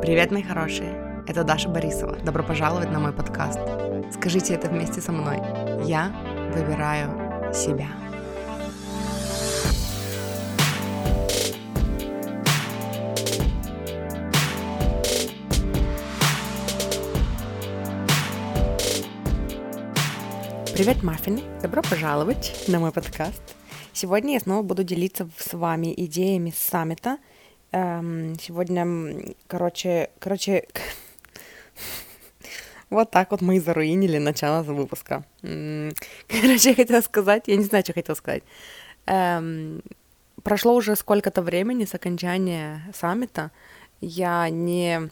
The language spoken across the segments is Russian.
Привет, мои хорошие! Это Даша Борисова. Добро пожаловать на мой подкаст. Скажите это вместе со мной. Я выбираю себя. Привет, маффины! Добро пожаловать на мой подкаст. Сегодня я снова буду делиться с вами идеями саммита. Эм, сегодня, короче, короче, вот так вот мы и заруинили начало выпуска. Короче, я хотела сказать, я не знаю, что хотела сказать. Эм, прошло уже сколько-то времени с окончания саммита. Я не,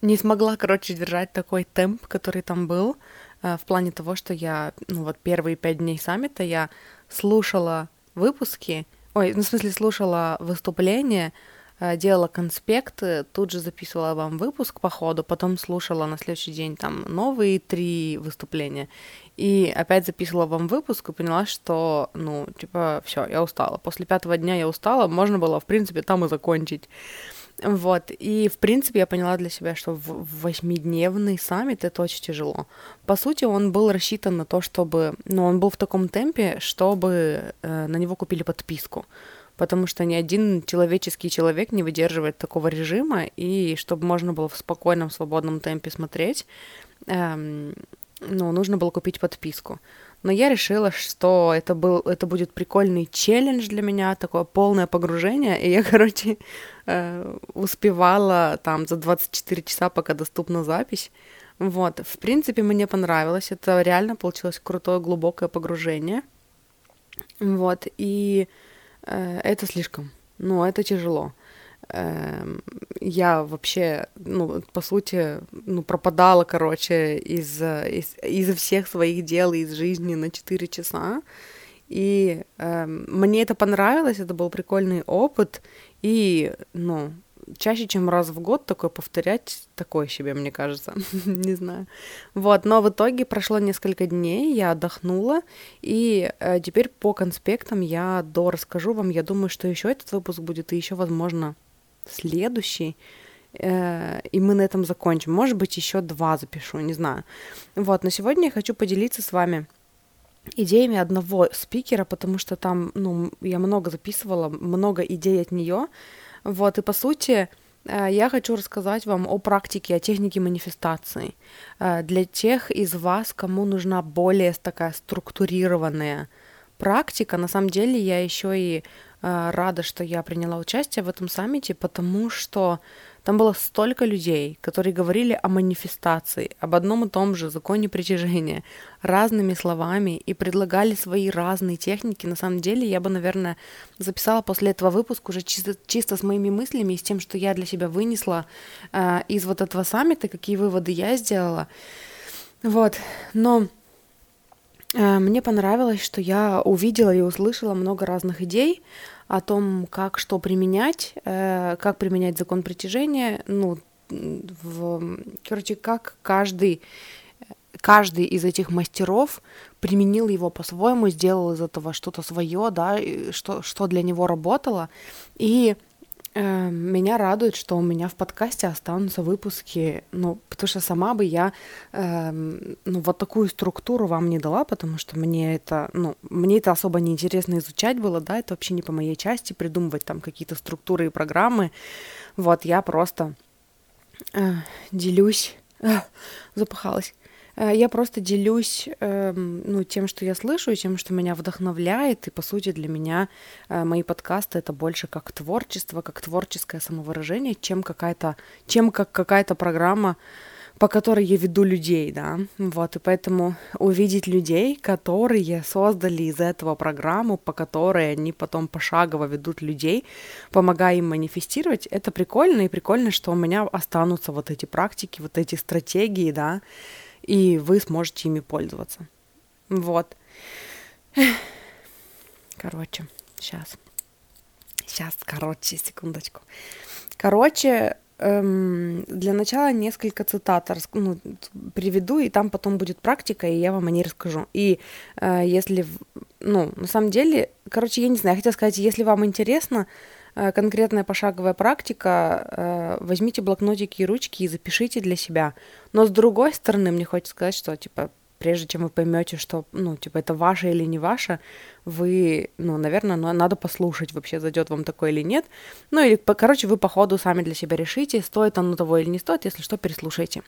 не смогла, короче, держать такой темп, который там был. Э, в плане того, что я, ну вот первые пять дней саммита я слушала выпуски, ой, ну в смысле слушала выступления, э, делала конспекты, тут же записывала вам выпуск по ходу, потом слушала на следующий день там новые три выступления, и опять записывала вам выпуск и поняла, что, ну, типа, все, я устала. После пятого дня я устала, можно было, в принципе, там и закончить. Вот, и, в принципе, я поняла для себя, что восьмидневный саммит это очень тяжело. По сути, он был рассчитан на то, чтобы, ну, он был в таком темпе, чтобы э, на него купили подписку потому что ни один человеческий человек не выдерживает такого режима, и чтобы можно было в спокойном, свободном темпе смотреть, эм, ну, нужно было купить подписку. Но я решила, что это, был, это будет прикольный челлендж для меня, такое полное погружение, и я, короче, э, успевала там за 24 часа, пока доступна запись. Вот, в принципе, мне понравилось, это реально получилось крутое, глубокое погружение. Вот, и э, это слишком, ну, это тяжело. Эм, я вообще, ну, по сути, ну, пропадала, короче, из, из, из всех своих дел, из жизни на 4 часа. И э, мне это понравилось, это был прикольный опыт. И, ну, чаще, чем раз в год такое повторять, такое себе, мне кажется, не знаю. Вот, но в итоге прошло несколько дней, я отдохнула, и э, теперь по конспектам я до расскажу вам, я думаю, что еще этот выпуск будет, и еще, возможно, следующий, э, и мы на этом закончим. Может быть, еще два запишу, не знаю. Вот, но сегодня я хочу поделиться с вами идеями одного спикера, потому что там, ну, я много записывала, много идей от нее. Вот, и по сути, э, я хочу рассказать вам о практике, о технике манифестации. Э, для тех из вас, кому нужна более такая структурированная практика, на самом деле я еще и Э, рада, что я приняла участие в этом саммите, потому что там было столько людей, которые говорили о манифестации, об одном и том же законе притяжения, разными словами и предлагали свои разные техники. На самом деле, я бы, наверное, записала после этого выпуска уже чисто, чисто с моими мыслями и с тем, что я для себя вынесла э, из вот этого саммита, какие выводы я сделала. Вот, но мне понравилось, что я увидела и услышала много разных идей, о том, как что применять, э, как применять закон притяжения, ну, в, короче, как каждый каждый из этих мастеров применил его по-своему, сделал из этого что-то свое, да, что, что для него работало. И Э, меня радует, что у меня в подкасте останутся выпуски, ну, потому что сама бы я, э, ну, вот такую структуру вам не дала, потому что мне это, ну, мне это особо не интересно изучать было, да, это вообще не по моей части придумывать там какие-то структуры и программы. Вот я просто э, делюсь, э, запахалась я просто делюсь эм, ну, тем, что я слышу, и тем, что меня вдохновляет. И, по сути, для меня э, мои подкасты — это больше как творчество, как творческое самовыражение, чем какая-то, чем как какая-то программа, по которой я веду людей, да, вот, и поэтому увидеть людей, которые создали из этого программу, по которой они потом пошагово ведут людей, помогая им манифестировать, это прикольно, и прикольно, что у меня останутся вот эти практики, вот эти стратегии, да, и вы сможете ими пользоваться. Вот. Короче, сейчас. Сейчас, короче, секундочку. Короче, эм, для начала несколько цитат ну, приведу, и там потом будет практика, и я вам о ней расскажу. И э, если, ну, на самом деле, короче, я не знаю, я хотела сказать, если вам интересно, э, конкретная пошаговая практика, э, возьмите блокнотики и ручки и запишите для себя. Но с другой стороны, мне хочется сказать, что, типа, прежде чем вы поймете, что, ну, типа, это ваше или не ваше, вы, ну, наверное, ну, надо послушать, вообще зайдет вам такое или нет. Ну, или, короче, вы по ходу сами для себя решите, стоит оно того или не стоит, если что, переслушайте.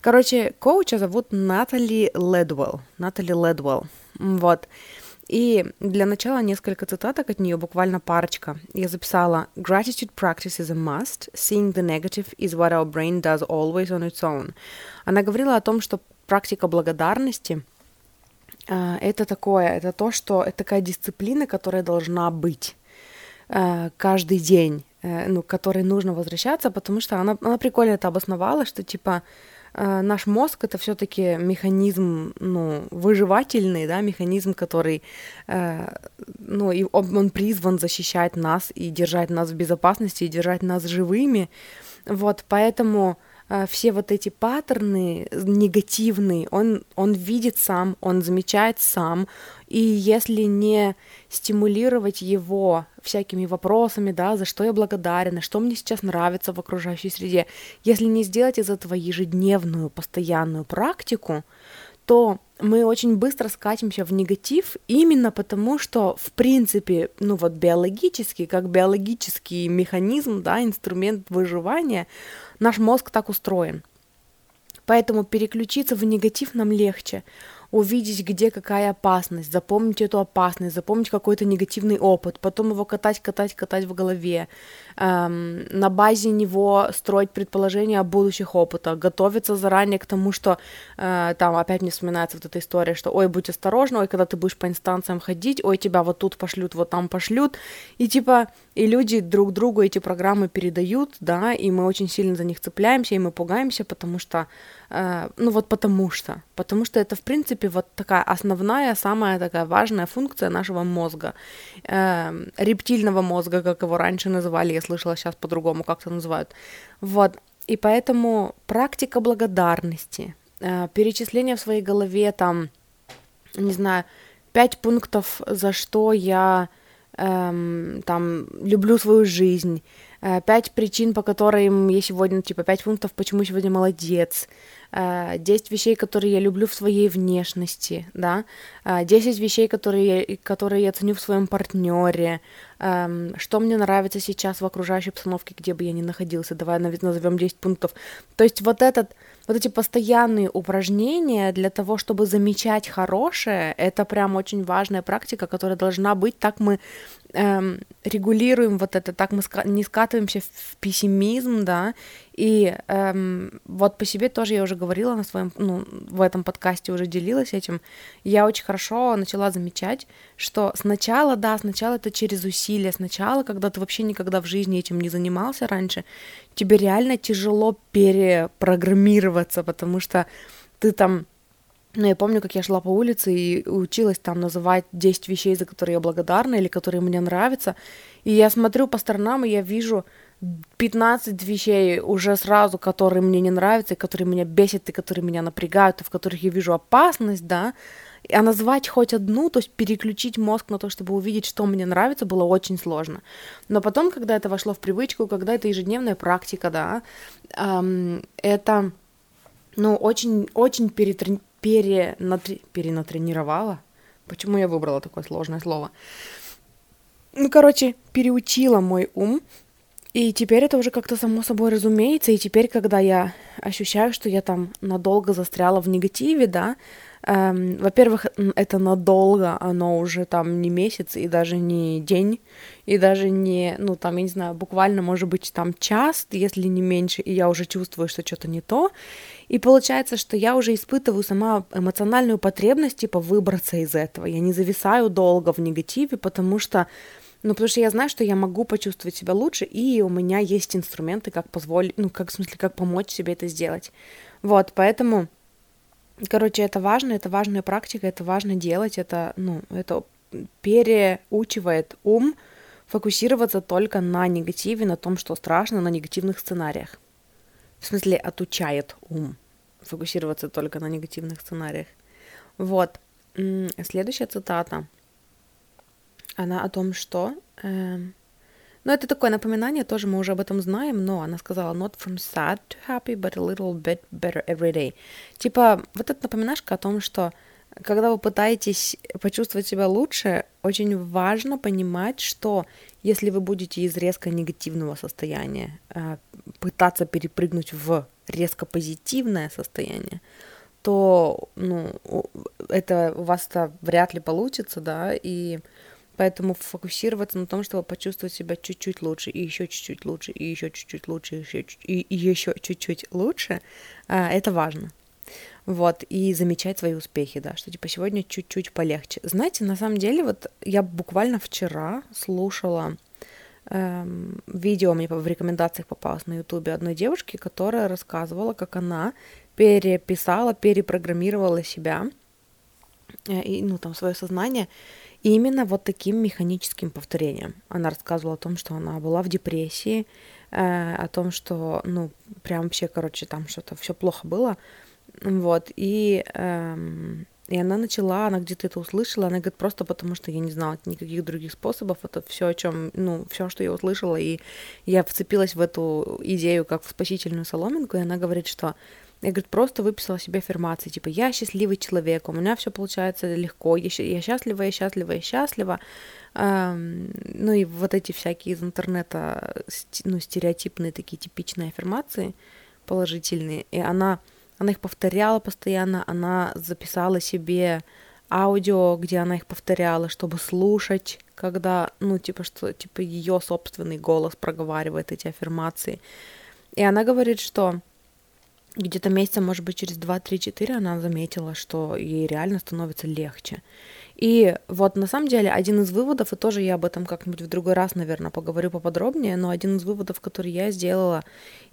Короче, коуча зовут Натали Ледвелл. Натали Ледвелл. Вот. И для начала несколько цитаток от нее, буквально парочка. Я записала «Gratitude practice is a must. Seeing the negative is what our brain does always on its own». Она говорила о том, что практика благодарности э, это такое, это то, что это такая дисциплина, которая должна быть э, каждый день, э, ну, к которой нужно возвращаться, потому что она, она прикольно это обосновала, что типа наш мозг это все-таки механизм, ну, выживательный, да, механизм, который, ну, и он, призван защищать нас и держать нас в безопасности, и держать нас живыми, вот, поэтому все вот эти паттерны негативные, он, он видит сам, он замечает сам, и если не стимулировать его всякими вопросами, да, за что я благодарна, что мне сейчас нравится в окружающей среде, если не сделать из этого ежедневную, постоянную практику, то мы очень быстро скатимся в негатив именно потому, что, в принципе, ну вот биологически, как биологический механизм, да, инструмент выживания, наш мозг так устроен. Поэтому переключиться в негатив нам легче увидеть, где какая опасность, запомнить эту опасность, запомнить какой-то негативный опыт, потом его катать, катать, катать в голове, эм, на базе него строить предположения о будущих опытах, готовиться заранее к тому, что э, там опять мне вспоминается вот эта история, что ой, будь осторожна, ой, когда ты будешь по инстанциям ходить, ой, тебя вот тут пошлют, вот там пошлют, и типа, и люди друг другу эти программы передают, да, и мы очень сильно за них цепляемся, и мы пугаемся, потому что Э, ну вот потому что, потому что это в принципе вот такая основная, самая такая важная функция нашего мозга, э, рептильного мозга, как его раньше называли, я слышала сейчас по-другому как-то называют, вот, и поэтому практика благодарности, э, перечисление в своей голове там, не знаю, пять пунктов, за что я эм, там люблю свою жизнь, э, пять причин, по которым я сегодня, типа, пять пунктов, почему сегодня молодец, 10 э, вещей, которые я люблю в своей внешности, да, 10 э, вещей, которые которые я ценю в своем партнере, эм, что мне нравится сейчас в окружающей обстановке, где бы я ни находился, давай назовем 10 пунктов. То есть вот этот вот эти постоянные упражнения для того, чтобы замечать хорошее, это прям очень важная практика, которая должна быть. Так мы эм, регулируем вот это, так мы не скатываемся в пессимизм, да, и эм, вот по себе тоже я уже говорила на своем, ну, в этом подкасте уже делилась этим. Я очень хорошо начала замечать, что сначала, да, сначала это через усилия, сначала, когда ты вообще никогда в жизни этим не занимался раньше, тебе реально тяжело перепрограммироваться, потому что ты там ну, я помню, как я шла по улице и училась там называть 10 вещей, за которые я благодарна или которые мне нравятся. И я смотрю по сторонам, и я вижу 15 вещей уже сразу, которые мне не нравятся, и которые меня бесят, и которые меня напрягают, и в которых я вижу опасность, да. А назвать хоть одну, то есть переключить мозг на то, чтобы увидеть, что мне нравится, было очень сложно. Но потом, когда это вошло в привычку, когда это ежедневная практика, да, эм, это, ну, очень, очень перетрени перенатри... перенатренировала. Почему я выбрала такое сложное слово? Ну, короче, переучила мой ум. И теперь это уже как-то само собой разумеется. И теперь, когда я ощущаю, что я там надолго застряла в негативе, да, эм, во-первых, это надолго, оно уже там не месяц и даже не день, и даже не, ну, там, я не знаю, буквально, может быть, там час, если не меньше, и я уже чувствую, что что-то не то. И получается, что я уже испытываю сама эмоциональную потребность, типа, выбраться из этого. Я не зависаю долго в негативе, потому что ну, потому что я знаю, что я могу почувствовать себя лучше, и у меня есть инструменты, как позволить, ну, как, в смысле, как помочь себе это сделать. Вот, поэтому, короче, это важно, это важная практика, это важно делать, это, ну, это переучивает ум фокусироваться только на негативе, на том, что страшно, на негативных сценариях в смысле отучает ум фокусироваться только на негативных сценариях. Вот. Следующая цитата. Она о том, что э, Но это такое напоминание, тоже мы уже об этом знаем, но она сказала not from sad to happy, but a little bit better every day. Типа вот эта напоминашка о том, что когда вы пытаетесь почувствовать себя лучше, очень важно понимать, что если вы будете из резко негативного состояния э, пытаться перепрыгнуть в резко позитивное состояние, то ну, это у вас-то вряд ли получится, да, и поэтому фокусироваться на том, чтобы почувствовать себя чуть-чуть лучше, и еще чуть-чуть лучше, и еще чуть-чуть лучше, и еще, чуть-чуть лучше, э, это важно вот, и замечать свои успехи, да, что типа сегодня чуть-чуть полегче. Знаете, на самом деле, вот я буквально вчера слушала эм, видео, мне в рекомендациях попалось на ютубе одной девушки, которая рассказывала, как она переписала, перепрограммировала себя, э, и, ну, там, свое сознание, именно вот таким механическим повторением. Она рассказывала о том, что она была в депрессии, э, о том, что, ну, прям вообще, короче, там что-то все плохо было, вот, и, эм, и она начала, она где-то это услышала, она говорит, просто потому что я не знала никаких других способов, это все, о чем, ну, все, что я услышала, и я вцепилась в эту идею как в спасительную соломинку, и она говорит, что я, говорит, просто выписала себе аффирмации, типа, я счастливый человек, у меня все получается легко, я, я счастлива, я счастлива, я счастлива. Эм, ну и вот эти всякие из интернета, ну, стереотипные такие типичные аффирмации положительные. И она она их повторяла постоянно, она записала себе аудио, где она их повторяла, чтобы слушать, когда, ну, типа, что, типа, ее собственный голос проговаривает эти аффирмации. И она говорит, что где-то месяца, может быть, через 2-3-4 она заметила, что ей реально становится легче. И вот на самом деле один из выводов, и тоже я об этом как-нибудь в другой раз, наверное, поговорю поподробнее, но один из выводов, который я сделала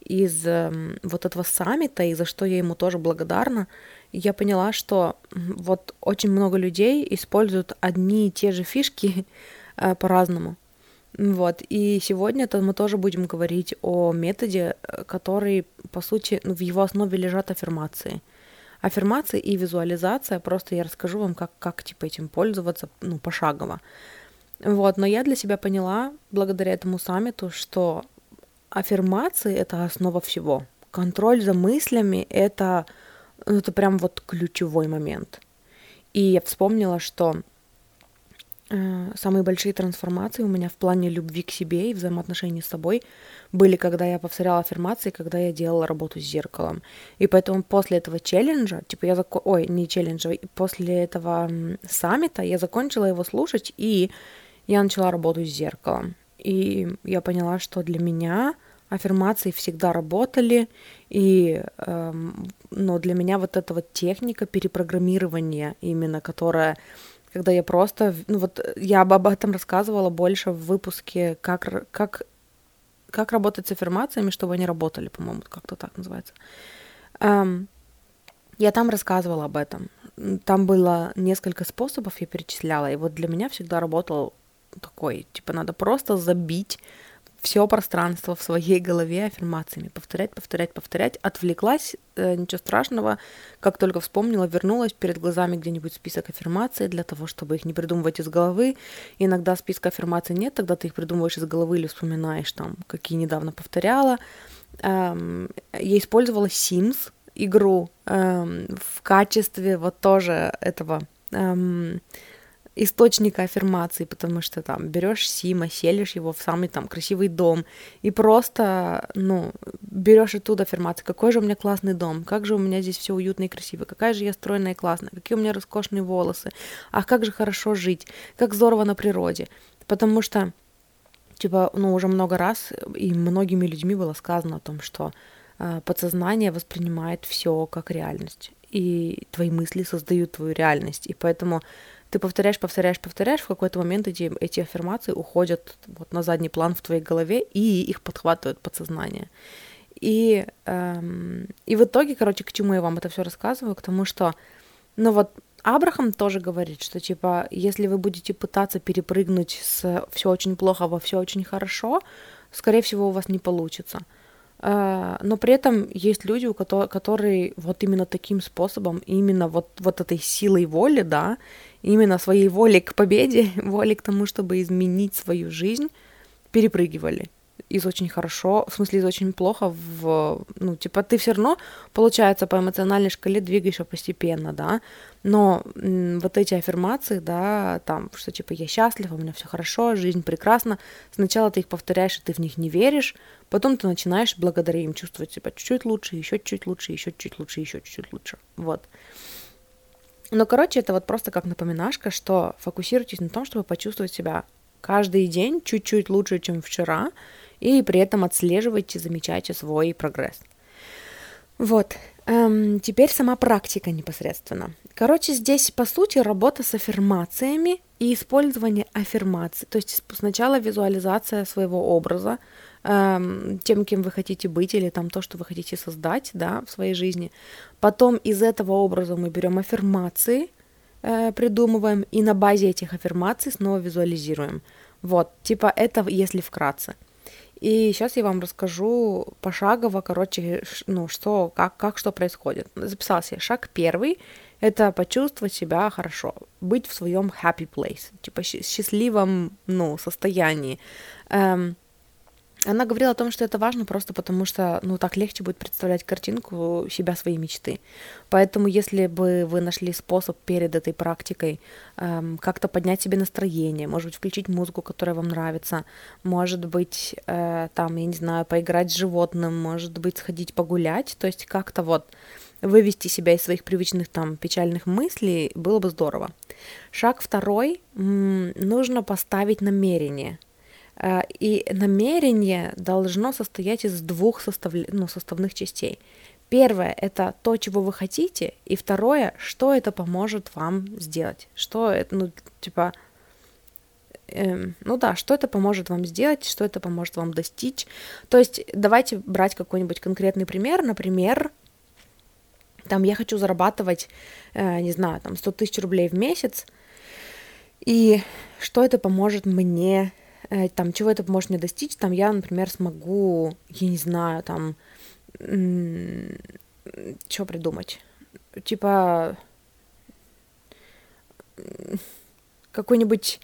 из э, вот этого саммита, и за что я ему тоже благодарна, я поняла, что вот очень много людей используют одни и те же фишки э, по-разному. Вот, и сегодня -то мы тоже будем говорить о методе, э, который, по сути, ну, в его основе лежат аффирмации. Аффирмации и визуализация, просто я расскажу вам, как, как типа этим пользоваться, ну, пошагово. Вот, но я для себя поняла, благодаря этому саммиту, что аффирмации — это основа всего. Контроль за мыслями — это, ну, это прям вот ключевой момент. И я вспомнила, что самые большие трансформации у меня в плане любви к себе и взаимоотношений с собой были, когда я повторяла аффирмации, когда я делала работу с зеркалом. И поэтому после этого челленджа, типа я зако... ой, не челленджа, после этого саммита я закончила его слушать, и я начала работу с зеркалом. И я поняла, что для меня аффирмации всегда работали, и эм, но для меня вот эта вот техника перепрограммирования именно, которая когда я просто, ну вот я об этом рассказывала больше в выпуске, как, как, как работать с аффирмациями, чтобы они работали, по-моему, как-то так называется. Um, я там рассказывала об этом. Там было несколько способов, я перечисляла, и вот для меня всегда работал такой, типа, надо просто забить все пространство в своей голове аффирмациями. Повторять, повторять, повторять. Отвлеклась, э, ничего страшного. Как только вспомнила, вернулась перед глазами где-нибудь список аффирмаций для того, чтобы их не придумывать из головы. иногда списка аффирмаций нет, тогда ты их придумываешь из головы или вспоминаешь там, какие недавно повторяла. Эм, я использовала Sims игру эм, в качестве вот тоже этого эм, источника аффирмации, потому что там берешь Сима, селишь его в самый там красивый дом и просто, ну, берешь оттуда аффирмации. Какой же у меня классный дом, как же у меня здесь все уютно и красиво, какая же я стройная и классная, какие у меня роскошные волосы, ах, как же хорошо жить, как здорово на природе. Потому что, типа, ну, уже много раз и многими людьми было сказано о том, что э, подсознание воспринимает все как реальность, и твои мысли создают твою реальность, и поэтому ты повторяешь, повторяешь, повторяешь, в какой-то момент эти, эти аффирмации уходят вот на задний план в твоей голове, и их подхватывает подсознание. И, эм, и в итоге, короче, к чему я вам это все рассказываю? К тому, что, ну вот, Абрахам тоже говорит, что типа, если вы будете пытаться перепрыгнуть с все очень плохо во все очень хорошо, скорее всего, у вас не получится. Э, но при этом есть люди, у которых, которые вот именно таким способом, именно вот, вот этой силой воли, да, именно своей волей к победе, волей к тому, чтобы изменить свою жизнь, перепрыгивали из очень хорошо, в смысле из очень плохо в, ну, типа, ты все равно, получается, по эмоциональной шкале двигаешься постепенно, да, но м, вот эти аффирмации, да, там, что, типа, я счастлив, у меня все хорошо, жизнь прекрасна, сначала ты их повторяешь, и ты в них не веришь, потом ты начинаешь благодаря им чувствовать себя чуть-чуть лучше, еще чуть-чуть лучше, еще чуть-чуть лучше, еще чуть-чуть лучше, вот. Но, короче, это вот просто как напоминашка, что фокусируйтесь на том, чтобы почувствовать себя каждый день чуть-чуть лучше, чем вчера, и при этом отслеживайте, замечайте свой прогресс. Вот, эм, теперь сама практика непосредственно. Короче, здесь, по сути, работа с аффирмациями и использование аффирмаций. То есть сначала визуализация своего образа, эм, тем, кем вы хотите быть, или там то, что вы хотите создать, да, в своей жизни. Потом из этого образа мы берем аффирмации, э, придумываем, и на базе этих аффирмаций снова визуализируем. Вот, типа это если вкратце. И сейчас я вам расскажу пошагово, короче, ну, что, как, как что происходит. Записался Шаг первый — это почувствовать себя хорошо, быть в своем happy place, типа счастливом, ну, состоянии. Эм, она говорила о том, что это важно просто потому, что, ну, так легче будет представлять картинку себя своей мечты. Поэтому, если бы вы нашли способ перед этой практикой эм, как-то поднять себе настроение, может быть, включить музыку, которая вам нравится, может быть, э, там, я не знаю, поиграть с животным, может быть, сходить погулять, то есть как-то вот вывести себя из своих привычных там печальных мыслей, было бы здорово. Шаг второй, нужно поставить намерение – и намерение должно состоять из двух состав... ну, составных частей. Первое — это то, чего вы хотите, и второе — что это поможет вам сделать. Что это, ну, типа, эм, ну да, что это поможет вам сделать, что это поможет вам достичь. То есть давайте брать какой-нибудь конкретный пример. Например, там я хочу зарабатывать, э, не знаю, там 100 тысяч рублей в месяц, и что это поможет мне Э, там, чего это может мне достичь, там я, например, смогу, я не знаю, там, что придумать, типа, какой-нибудь,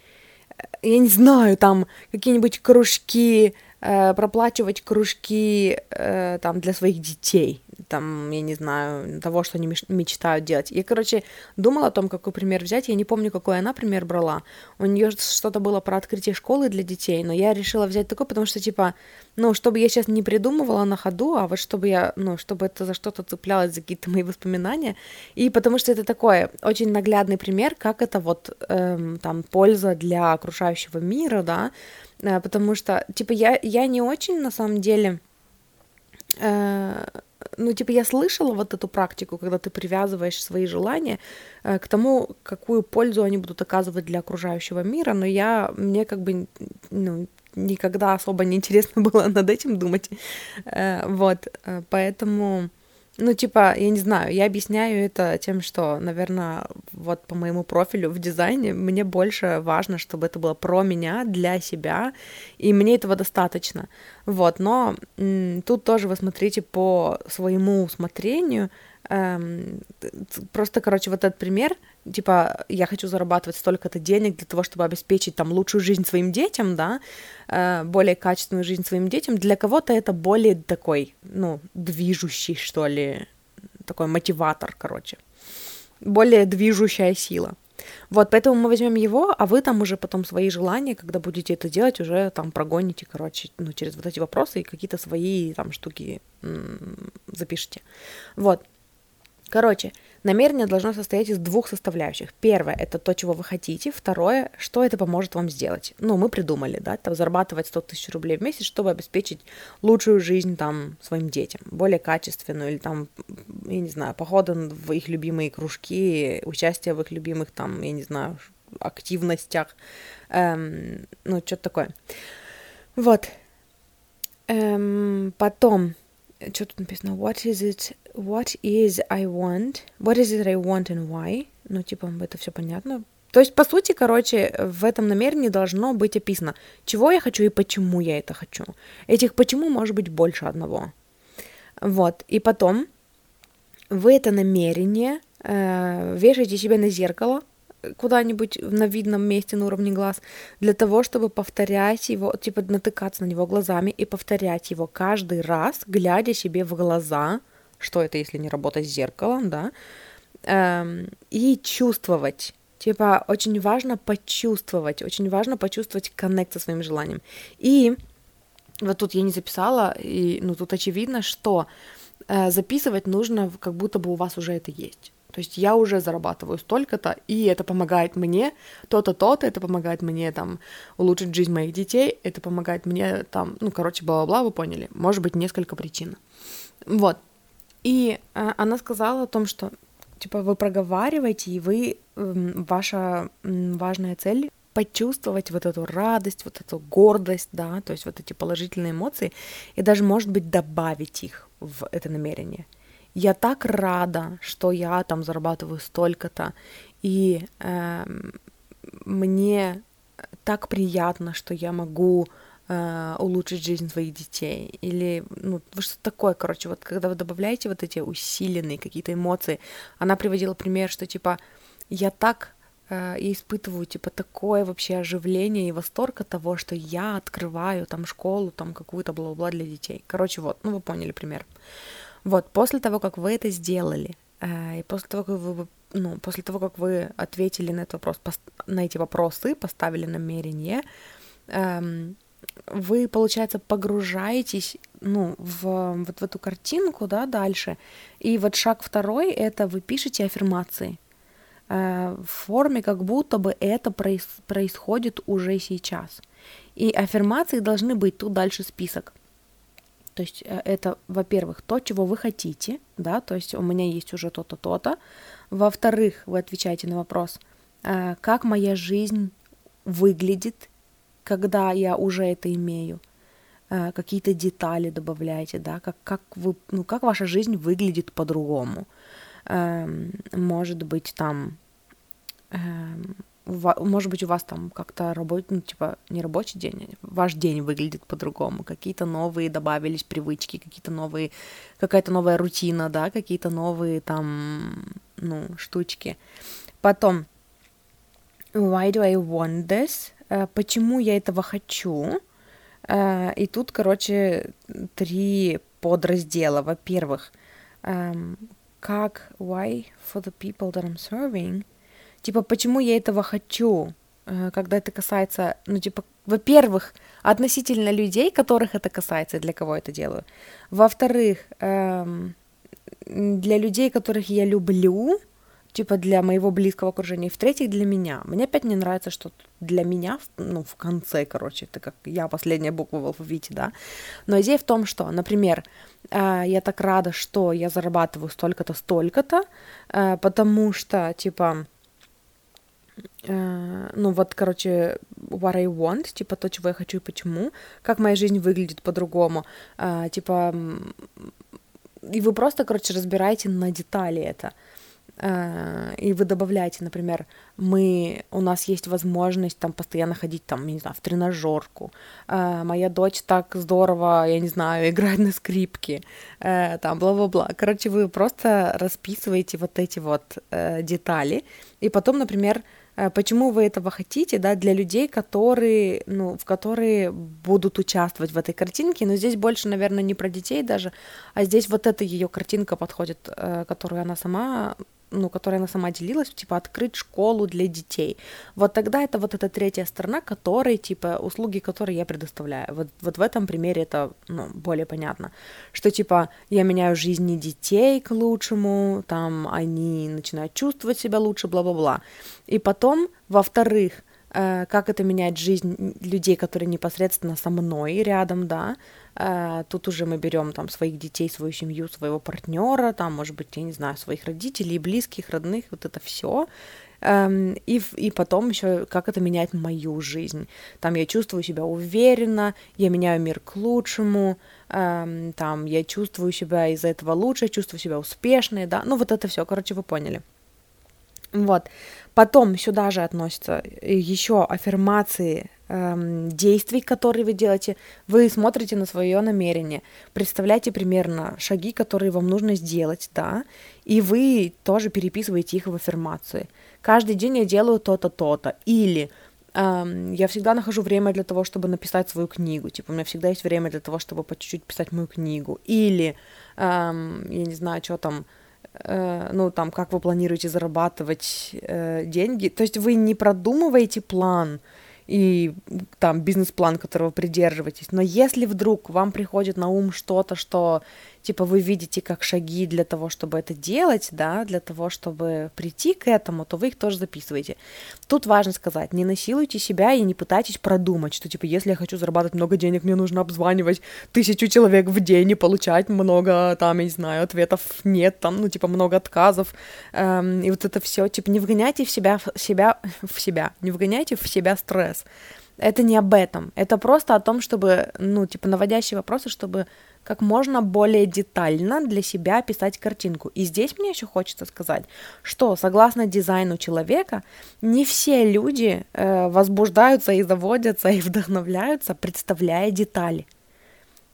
э, я не знаю, там, какие-нибудь кружки, э, проплачивать кружки э, там для своих детей, там, я не знаю, того, что они мечтают делать. Я, короче, думала о том, какой пример взять. Я не помню, какой она пример брала. У нее что-то было про открытие школы для детей, но я решила взять такой, потому что, типа, ну, чтобы я сейчас не придумывала на ходу, а вот чтобы я, ну, чтобы это за что-то цеплялось, за какие-то мои воспоминания. И потому что это такой очень наглядный пример, как это вот, эм, там, польза для окружающего мира, да, э, потому что, типа, я, я не очень, на самом деле, э, ну, типа, я слышала вот эту практику, когда ты привязываешь свои желания э, к тому, какую пользу они будут оказывать для окружающего мира, но я, мне как бы, ну, никогда особо не интересно было над этим думать, э, вот, э, поэтому ну, типа, я не знаю, я объясняю это тем, что, наверное, вот по моему профилю в дизайне мне больше важно, чтобы это было про меня, для себя, и мне этого достаточно. Вот, но м- тут тоже вы смотрите по своему усмотрению, эм, просто, короче, вот этот пример, типа, я хочу зарабатывать столько-то денег для того, чтобы обеспечить там лучшую жизнь своим детям, да, э, более качественную жизнь своим детям, для кого-то это более такой, ну, движущий, что ли, такой мотиватор, короче, более движущая сила. Вот, поэтому мы возьмем его, а вы там уже потом свои желания, когда будете это делать, уже там прогоните, короче, ну, через вот эти вопросы и какие-то свои там штуки м- запишите. Вот. Короче, намерение должно состоять из двух составляющих. Первое – это то, чего вы хотите. Второе – что это поможет вам сделать. Ну, мы придумали, да, там, зарабатывать 100 тысяч рублей в месяц, чтобы обеспечить лучшую жизнь там своим детям, более качественную, или там, я не знаю, походы в их любимые кружки, участие в их любимых там, я не знаю, активностях, эм, ну, что-то такое. Вот. Эм, потом что тут написано? What is it? What is I want? What is it I want and why? Ну, типа, это все понятно. То есть, по сути, короче, в этом намерении должно быть описано, чего я хочу и почему я это хочу. Этих почему может быть больше одного. Вот. И потом вы это намерение э, вешаете себе на зеркало, куда-нибудь на видном месте на уровне глаз, для того, чтобы повторять его, типа натыкаться на него глазами и повторять его каждый раз, глядя себе в глаза, что это, если не работать с зеркалом, да, эм, и чувствовать. Типа, очень важно почувствовать, очень важно почувствовать коннект со своим желанием. И вот тут я не записала, и, ну, тут очевидно, что э, записывать нужно, как будто бы у вас уже это есть. То есть я уже зарабатываю столько-то, и это помогает мне то-то, то-то, это помогает мне там улучшить жизнь моих детей, это помогает мне там, ну, короче, бла-бла-бла, вы поняли. Может быть, несколько причин. Вот. И э, она сказала о том, что, типа, вы проговариваете, и вы, э, ваша э, важная цель почувствовать вот эту радость, вот эту гордость, да, то есть вот эти положительные эмоции, и даже, может быть, добавить их в это намерение. Я так рада, что я там зарабатываю столько-то, и э, мне так приятно, что я могу э, улучшить жизнь своих детей. Или, ну, что такое, короче, вот когда вы добавляете вот эти усиленные какие-то эмоции, она приводила пример, что типа я так Э, и испытываю, типа, такое вообще оживление и восторг от того, что я открываю там школу, там какую-то бла-бла для детей. Короче, вот, ну вы поняли пример. Вот, после того, как вы это сделали, э, и после того, как вы, ну, после того, как вы ответили на этот вопрос, на эти вопросы, поставили намерение, эм, вы, получается, погружаетесь, ну, в, вот в эту картинку, да, дальше. И вот шаг второй — это вы пишете аффирмации — Э, в форме, как будто бы это проис- происходит уже сейчас. И аффирмации должны быть тут дальше список. То есть э, это, во-первых, то, чего вы хотите, да, то есть у меня есть уже то-то, то-то. Во-вторых, вы отвечаете на вопрос, э, как моя жизнь выглядит, когда я уже это имею. Какие-то детали добавляете, да, как, как, вы, ну, как ваша жизнь выглядит по-другому. Эм, может быть, там, эм, может быть, у вас там как-то работа, ну, типа, не рабочий день, ваш день выглядит по-другому, какие-то новые добавились привычки, какие-то новые, какая-то новая рутина, да, какие-то новые там, ну, штучки. Потом, why do I want this? Э, почему я этого хочу? Э, и тут, короче, три подраздела. Во-первых, эм, как why for the people that I'm serving, типа, почему я этого хочу, э, когда это касается, ну, типа, во-первых, относительно людей, которых это касается, для кого это делаю. Во-вторых, эм, для людей, которых я люблю, типа для моего близкого окружения, и в-третьих, для меня. Мне опять не нравится, что для меня, ну, в конце, короче, это как я последняя буква в алфавите, да. Но идея в том, что, например, э, я так рада, что я зарабатываю столько-то, столько-то, э, потому что, типа, Uh, ну вот, короче, what I want, типа то, чего я хочу и почему, как моя жизнь выглядит по-другому, типа, и вы просто, короче, разбираете на детали это. Э, и вы добавляете, например, мы, у нас есть возможность там постоянно ходить там, не знаю, в тренажерку, э, моя дочь так здорово, я не знаю, играет на скрипке, э, там, бла-бла-бла. Короче, вы просто расписываете вот эти вот детали, и потом, например, почему вы этого хотите, да, для людей, которые, ну, в которые будут участвовать в этой картинке, но здесь больше, наверное, не про детей даже, а здесь вот эта ее картинка подходит, которую она сама ну, которой она сама делилась, типа, открыть школу для детей. Вот тогда это вот эта третья сторона, которой, типа, услуги, которые я предоставляю. Вот, вот в этом примере это, ну, более понятно, что, типа, я меняю жизни детей к лучшему, там, они начинают чувствовать себя лучше, бла-бла-бла. И потом, во-вторых, как это меняет жизнь людей, которые непосредственно со мной рядом, да, Э, тут уже мы берем там своих детей, свою семью, своего партнера, там, может быть, я не знаю, своих родителей, близких, родных, вот это все. Эм, и, и потом еще, как это меняет мою жизнь. Там я чувствую себя уверенно, я меняю мир к лучшему, эм, там я чувствую себя из-за этого лучше, чувствую себя успешной, да, ну вот это все, короче, вы поняли. Вот. Потом сюда же относятся еще аффирмации эм, действий, которые вы делаете, вы смотрите на свое намерение, представляете примерно шаги, которые вам нужно сделать, да, и вы тоже переписываете их в аффирмации. Каждый день я делаю то-то, то-то. Или эм, я всегда нахожу время для того, чтобы написать свою книгу. Типа, у меня всегда есть время для того, чтобы по чуть-чуть писать мою книгу. Или, эм, я не знаю, что там, э, ну, там, как вы планируете зарабатывать э, деньги. То есть вы не продумываете план, и там бизнес-план, которого придерживаетесь. Но если вдруг вам приходит на ум что-то, что типа вы видите как шаги для того, чтобы это делать, да, для того, чтобы прийти к этому, то вы их тоже записываете. Тут важно сказать, не насилуйте себя и не пытайтесь продумать, что типа если я хочу зарабатывать много денег, мне нужно обзванивать тысячу человек в день и получать много, там, я не знаю, ответов нет, там, ну, типа много отказов, эм, и вот это все, типа не вгоняйте в себя, в себя, в себя, не вгоняйте в себя стресс. Это не об этом, это просто о том, чтобы, ну, типа наводящие вопросы, чтобы как можно более детально для себя описать картинку. И здесь мне еще хочется сказать, что согласно дизайну человека, не все люди э, возбуждаются и заводятся и вдохновляются, представляя детали.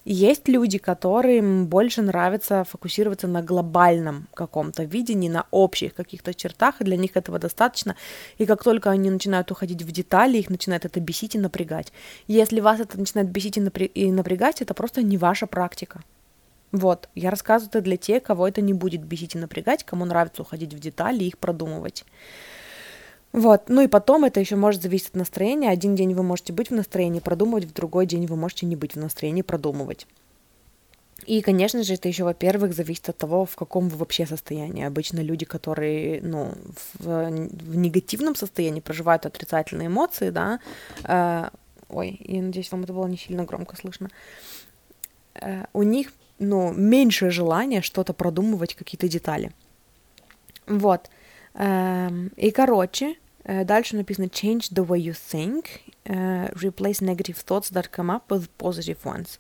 Есть люди, которым больше нравится фокусироваться на глобальном каком-то видении, на общих каких-то чертах, и для них этого достаточно. И как только они начинают уходить в детали, их начинает это бесить и напрягать. Если вас это начинает бесить и напрягать, это просто не ваша практика. Вот, я рассказываю это для тех, кого это не будет бесить и напрягать, кому нравится уходить в детали и их продумывать. Вот, ну и потом это еще может зависеть от настроения. Один день вы можете быть в настроении продумывать, в другой день вы можете не быть в настроении продумывать. И, конечно же, это еще, во-первых, зависит от того, в каком вы вообще состоянии. Обычно люди, которые, ну, в, в негативном состоянии проживают отрицательные эмоции, да, э, ой, я надеюсь, вам это было не сильно громко слышно, э, у них, ну, меньше желания что-то продумывать, какие-то детали. Вот. Э, и, короче, дальше написано change the way you think, uh, replace negative thoughts that come up with positive ones.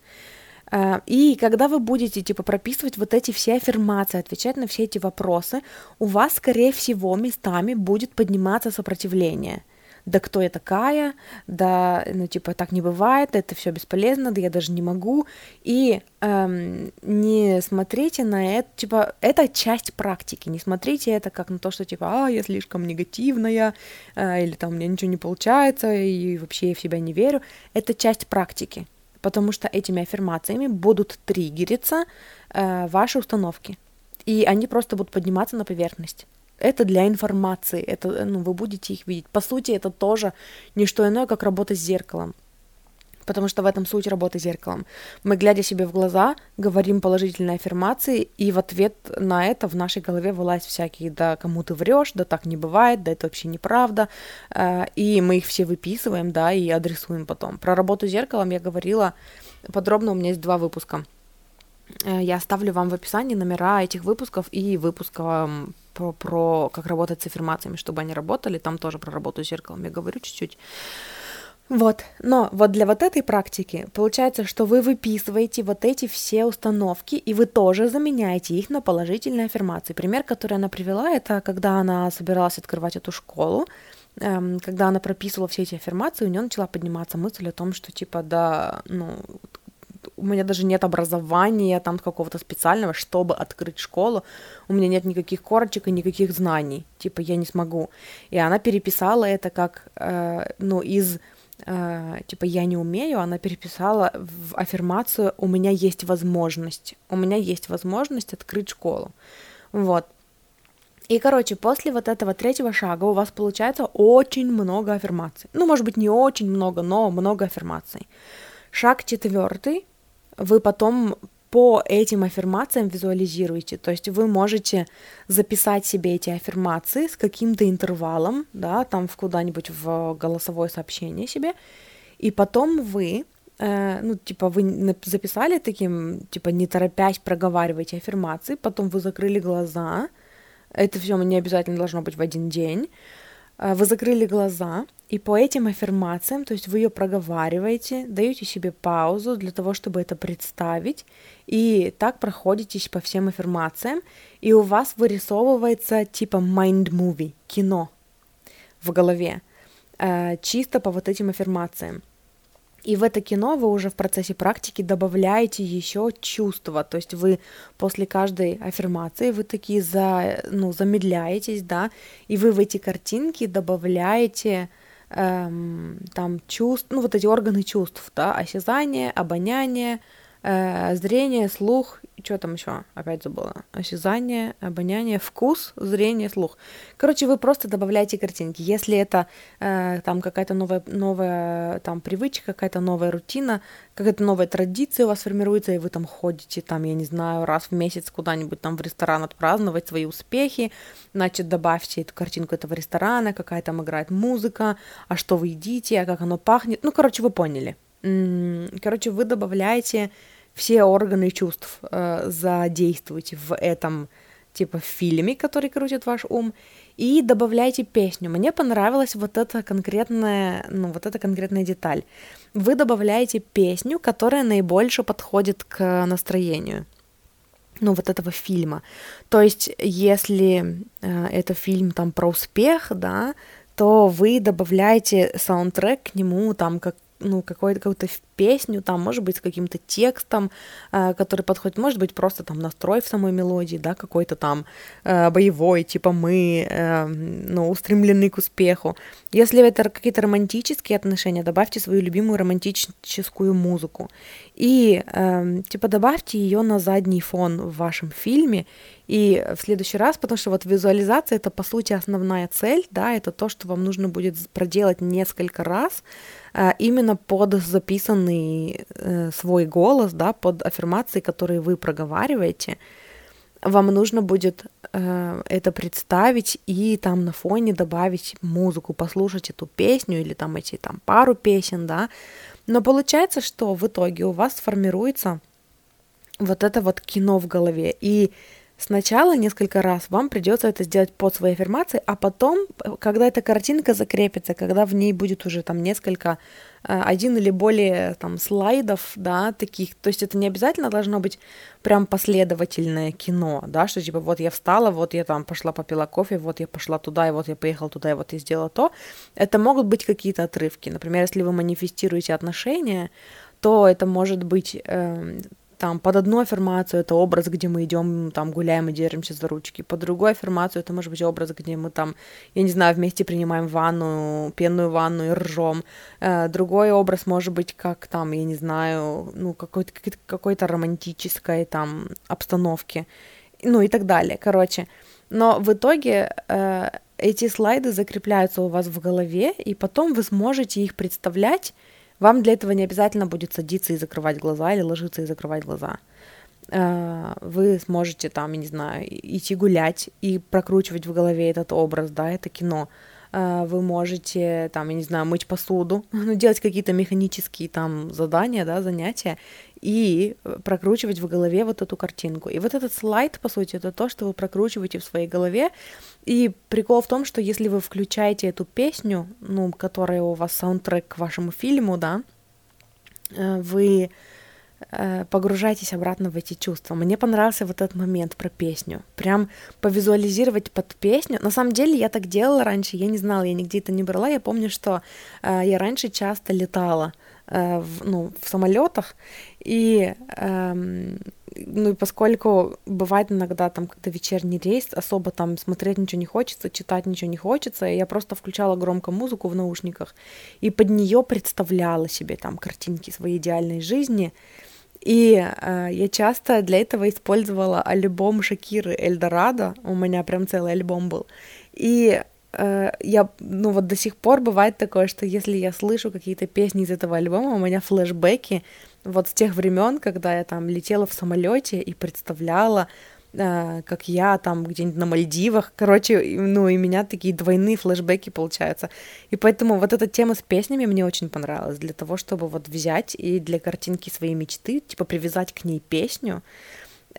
Uh, и когда вы будете типа прописывать вот эти все аффирмации, отвечать на все эти вопросы, у вас, скорее всего, местами будет подниматься сопротивление да кто я такая, да, ну, типа, так не бывает, это все бесполезно, да я даже не могу, и эм, не смотрите на это, типа, это часть практики, не смотрите это как на то, что, типа, а, я слишком негативная, э, или там у меня ничего не получается, и вообще я в себя не верю, это часть практики, потому что этими аффирмациями будут триггериться э, ваши установки, и они просто будут подниматься на поверхность. Это для информации, это, ну, вы будете их видеть. По сути, это тоже не что иное, как работа с зеркалом. Потому что в этом суть работы зеркалом. Мы, глядя себе в глаза, говорим положительные аффирмации, и в ответ на это в нашей голове вылазят всякие, да, кому ты врешь, да так не бывает, да это вообще неправда. Э, и мы их все выписываем, да, и адресуем потом. Про работу зеркалом я говорила подробно, у меня есть два выпуска. Э, я оставлю вам в описании номера этих выпусков и выпуска про, про как работать с аффирмациями, чтобы они работали, там тоже про работу с зеркалом я говорю чуть-чуть. Вот, но вот для вот этой практики получается, что вы выписываете вот эти все установки, и вы тоже заменяете их на положительные аффирмации. Пример, который она привела, это когда она собиралась открывать эту школу, эм, когда она прописывала все эти аффирмации, у нее начала подниматься мысль о том, что типа, да, ну, у меня даже нет образования там какого-то специального, чтобы открыть школу, у меня нет никаких корочек и никаких знаний, типа я не смогу. И она переписала это как, э, ну, из, э, типа я не умею, она переписала в аффирмацию «у меня есть возможность», «у меня есть возможность открыть школу». Вот. И, короче, после вот этого третьего шага у вас получается очень много аффирмаций. Ну, может быть, не очень много, но много аффирмаций. Шаг четвертый вы потом по этим аффирмациям визуализируете. То есть вы можете записать себе эти аффирмации с каким-то интервалом, да, там в куда-нибудь в голосовое сообщение себе, и потом вы э, ну, типа, вы записали таким, типа, не торопясь проговариваете аффирмации, потом вы закрыли глаза, это все не обязательно должно быть в один день, вы закрыли глаза, и по этим аффирмациям, то есть вы ее проговариваете, даете себе паузу для того, чтобы это представить, и так проходитесь по всем аффирмациям, и у вас вырисовывается типа mind movie, кино в голове. э, чисто по вот этим аффирмациям. И в это кино вы уже в процессе практики добавляете еще чувства, то есть вы после каждой аффирмации вы такие за, ну, замедляетесь, да, и вы в эти картинки добавляете эм, там чувств, ну вот эти органы чувств, да, осязание, обоняние, э, зрение, слух, что там еще? Опять забыла. Осязание, обоняние, вкус, зрение, слух. Короче, вы просто добавляете картинки. Если это э, там какая-то новая, новая там привычка, какая-то новая рутина, какая-то новая традиция у вас формируется, и вы там ходите, там, я не знаю, раз в месяц куда-нибудь там в ресторан отпраздновать свои успехи, значит, добавьте эту картинку этого ресторана, какая там играет музыка, а что вы едите, а как оно пахнет. Ну, короче, вы поняли. Короче, вы добавляете все органы чувств э, задействуйте в этом типа фильме, который крутит ваш ум, и добавляйте песню. Мне понравилась вот эта конкретная, ну, вот эта конкретная деталь. Вы добавляете песню, которая наибольше подходит к настроению ну, вот этого фильма. То есть, если э, это фильм там про успех, да, то вы добавляете саундтрек к нему, там, как ну, какую-то какую песню, там, может быть, с каким-то текстом, э, который подходит, может быть, просто там настрой в самой мелодии, да, какой-то там э, боевой, типа мы, э, ну, устремлены к успеху. Если это какие-то романтические отношения, добавьте свою любимую романтическую музыку. И, э, типа, добавьте ее на задний фон в вашем фильме, и в следующий раз, потому что вот визуализация это по сути основная цель, да, это то, что вам нужно будет проделать несколько раз, именно под записанный э, свой голос, да, под аффирмации, которые вы проговариваете, вам нужно будет э, это представить и там на фоне добавить музыку, послушать эту песню или там эти там пару песен, да. Но получается, что в итоге у вас сформируется вот это вот кино в голове. И Сначала несколько раз вам придется это сделать под своей аффирмацией, а потом, когда эта картинка закрепится, когда в ней будет уже там несколько, э, один или более там слайдов, да, таких, то есть это не обязательно должно быть прям последовательное кино, да, что типа вот я встала, вот я там пошла попила кофе, вот я пошла туда, и вот я поехала туда, и вот я сделала то. Это могут быть какие-то отрывки. Например, если вы манифестируете отношения, то это может быть э, там под одну аффирмацию это образ, где мы идем, там гуляем и держимся за ручки, под другую аффирмацию это может быть образ, где мы там, я не знаю, вместе принимаем ванну, пенную ванну и ржем. Э, другой образ может быть как там, я не знаю, ну какой-то какой-то романтической там обстановки, ну и так далее, короче. Но в итоге э, эти слайды закрепляются у вас в голове, и потом вы сможете их представлять вам для этого не обязательно будет садиться и закрывать глаза или ложиться и закрывать глаза. Э, вы сможете там, я не знаю, идти гулять и прокручивать в голове этот образ, да, это кино. Э, вы можете, там, я не знаю, мыть посуду, ну, делать какие-то механические там задания, да, занятия, и прокручивать в голове вот эту картинку. И вот этот слайд, по сути, это то, что вы прокручиваете в своей голове. И прикол в том, что если вы включаете эту песню, ну, которая у вас саундтрек к вашему фильму, да, э, вы Э, погружайтесь обратно в эти чувства. Мне понравился вот этот момент про песню. Прям повизуализировать под песню. На самом деле я так делала раньше, я не знала, я нигде это не брала. Я помню, что э, я раньше часто летала э, в, ну, в самолетах, и э, ну и поскольку бывает иногда там, когда вечерний рейс, особо там смотреть ничего не хочется, читать ничего не хочется, я просто включала громко музыку в наушниках и под нее представляла себе там картинки своей идеальной жизни, и э, я часто для этого использовала альбом Шакиры Эльдорадо. У меня прям целый альбом был. И э, я, ну вот до сих пор бывает такое, что если я слышу какие-то песни из этого альбома, у меня флешбеки вот с тех времен, когда я там летела в самолете и представляла Э, как я там где-нибудь на Мальдивах. Короче, ну и меня такие двойные флешбеки получаются. И поэтому вот эта тема с песнями мне очень понравилась. Для того, чтобы вот взять и для картинки своей мечты, типа привязать к ней песню,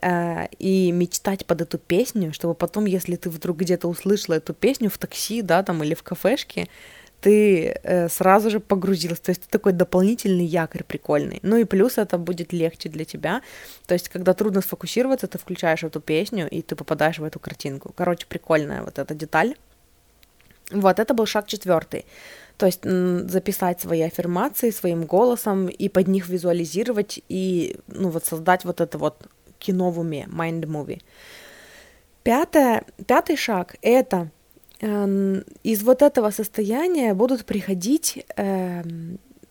и мечтать под эту песню, чтобы потом, если ты вдруг где-то услышала эту песню в такси, да, там, или в кафешке, ты э, сразу же погрузилась. То есть это такой дополнительный якорь прикольный. Ну и плюс это будет легче для тебя. То есть когда трудно сфокусироваться, ты включаешь эту песню, и ты попадаешь в эту картинку. Короче, прикольная вот эта деталь. Вот, это был шаг четвертый. То есть записать свои аффирмации своим голосом и под них визуализировать и, ну, вот создать вот это вот кино в уме, mind movie. Пятое, пятый шаг — это э, из вот этого состояния будут приходить э,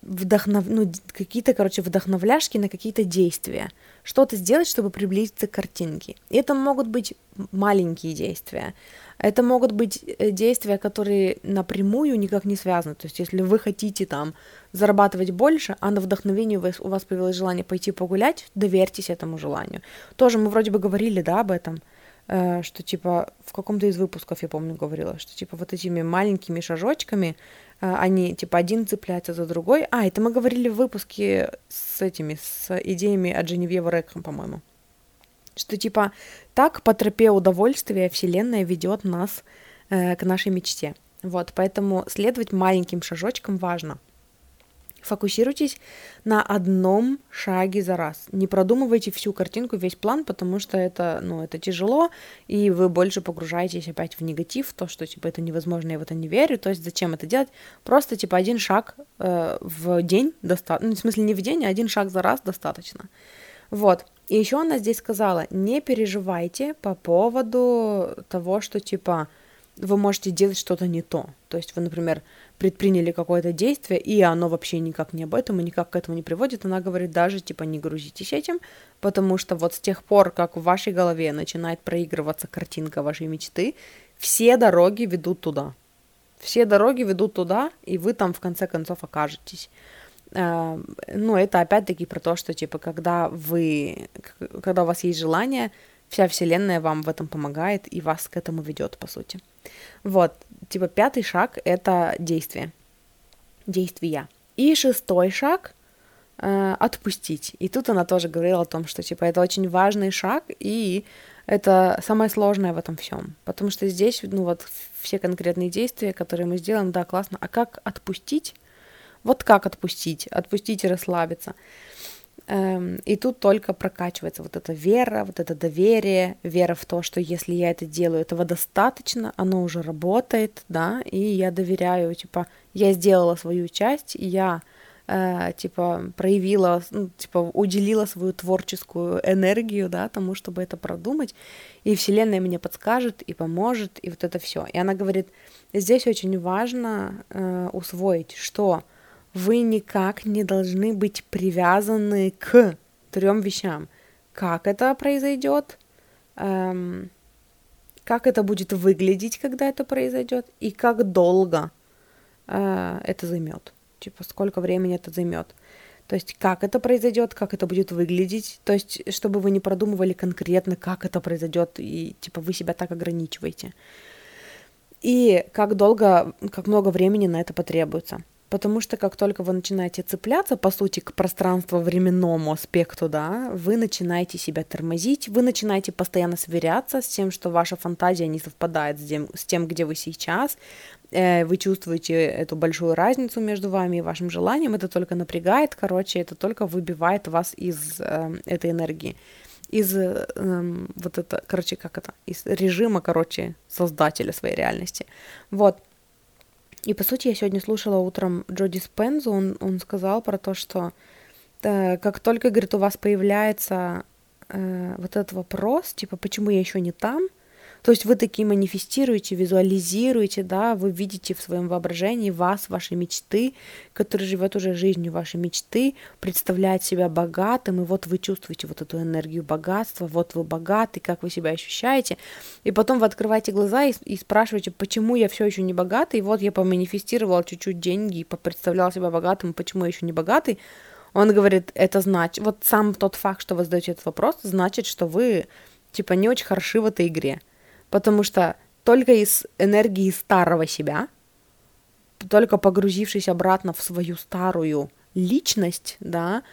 вдохнов... ну, какие-то, короче, вдохновляшки на какие-то действия. Что-то сделать, чтобы приблизиться к картинке. И это могут быть маленькие действия. Это могут быть э, действия, которые напрямую никак не связаны. То есть, если вы хотите там зарабатывать больше, а на вдохновении у вас появилось желание пойти погулять, доверьтесь этому желанию. Тоже мы вроде бы говорили, да, об этом, э, что типа в каком-то из выпусков, я помню, говорила, что типа вот этими маленькими шажочками э, они типа один цепляется за другой. А, это мы говорили в выпуске с этими, с идеями от Женевьева Рекхэм, по-моему что типа так по тропе удовольствия Вселенная ведет нас э, к нашей мечте. Вот, поэтому следовать маленьким шажочкам важно. Фокусируйтесь на одном шаге за раз. Не продумывайте всю картинку, весь план, потому что это, ну, это тяжело, и вы больше погружаетесь опять в негатив, то, что, типа, это невозможно, я в это не верю. То есть зачем это делать? Просто, типа, один шаг э, в день достаточно. Ну, в смысле, не в день, а один шаг за раз достаточно. Вот. И еще она здесь сказала, не переживайте по поводу того, что типа вы можете делать что-то не то. То есть вы, например, предприняли какое-то действие, и оно вообще никак не об этом, и никак к этому не приводит. Она говорит, даже типа не грузитесь этим, потому что вот с тех пор, как в вашей голове начинает проигрываться картинка вашей мечты, все дороги ведут туда. Все дороги ведут туда, и вы там в конце концов окажетесь. Ну, это опять-таки про то, что, типа, когда вы, когда у вас есть желание, вся вселенная вам в этом помогает и вас к этому ведет, по сути. Вот, типа, пятый шаг — это действие, действия. И шестой шаг э, — отпустить. И тут она тоже говорила о том, что, типа, это очень важный шаг, и это самое сложное в этом всем. Потому что здесь, ну, вот, все конкретные действия, которые мы сделаем, да, классно. А как отпустить? Вот как отпустить? Отпустить и расслабиться. Эм, и тут только прокачивается вот эта вера, вот это доверие, вера в то, что если я это делаю, этого достаточно, оно уже работает, да, и я доверяю, типа, я сделала свою часть, я э, типа проявила, ну, типа уделила свою творческую энергию, да, тому, чтобы это продумать, и Вселенная мне подскажет и поможет, и вот это все. И она говорит, здесь очень важно э, усвоить, что вы никак не должны быть привязаны к трем вещам. Как это произойдет, эм, как это будет выглядеть, когда это произойдет, и как долго э, это займет. Типа, сколько времени это займет. То есть, как это произойдет, как это будет выглядеть. То есть, чтобы вы не продумывали конкретно, как это произойдет, и типа вы себя так ограничиваете. И как долго, как много времени на это потребуется. Потому что как только вы начинаете цепляться, по сути, к пространство-временному аспекту, да, вы начинаете себя тормозить, вы начинаете постоянно сверяться с тем, что ваша фантазия не совпадает с тем, с тем где вы сейчас, э, вы чувствуете эту большую разницу между вами и вашим желанием, это только напрягает, короче, это только выбивает вас из э, этой энергии из э, вот это, короче, как это, из режима, короче, создателя своей реальности. Вот. И, по сути, я сегодня слушала утром Джоди Спензу, он, он сказал про то, что э, как только, говорит, у вас появляется э, вот этот вопрос, типа, почему я еще не там, то есть вы такие манифестируете, визуализируете, да, вы видите в своем воображении вас, ваши мечты, который живет уже жизнью вашей мечты, представляет себя богатым, и вот вы чувствуете вот эту энергию богатства, вот вы богаты, как вы себя ощущаете, и потом вы открываете глаза и, и спрашиваете, почему я все еще не богатый, вот я поманифестировал чуть-чуть деньги и представлял себя богатым, почему я еще не богатый, он говорит, это значит, вот сам тот факт, что вы задаете этот вопрос, значит, что вы, типа, не очень хороши в этой игре потому что только из энергии старого себя, только погрузившись обратно в свою старую личность, да,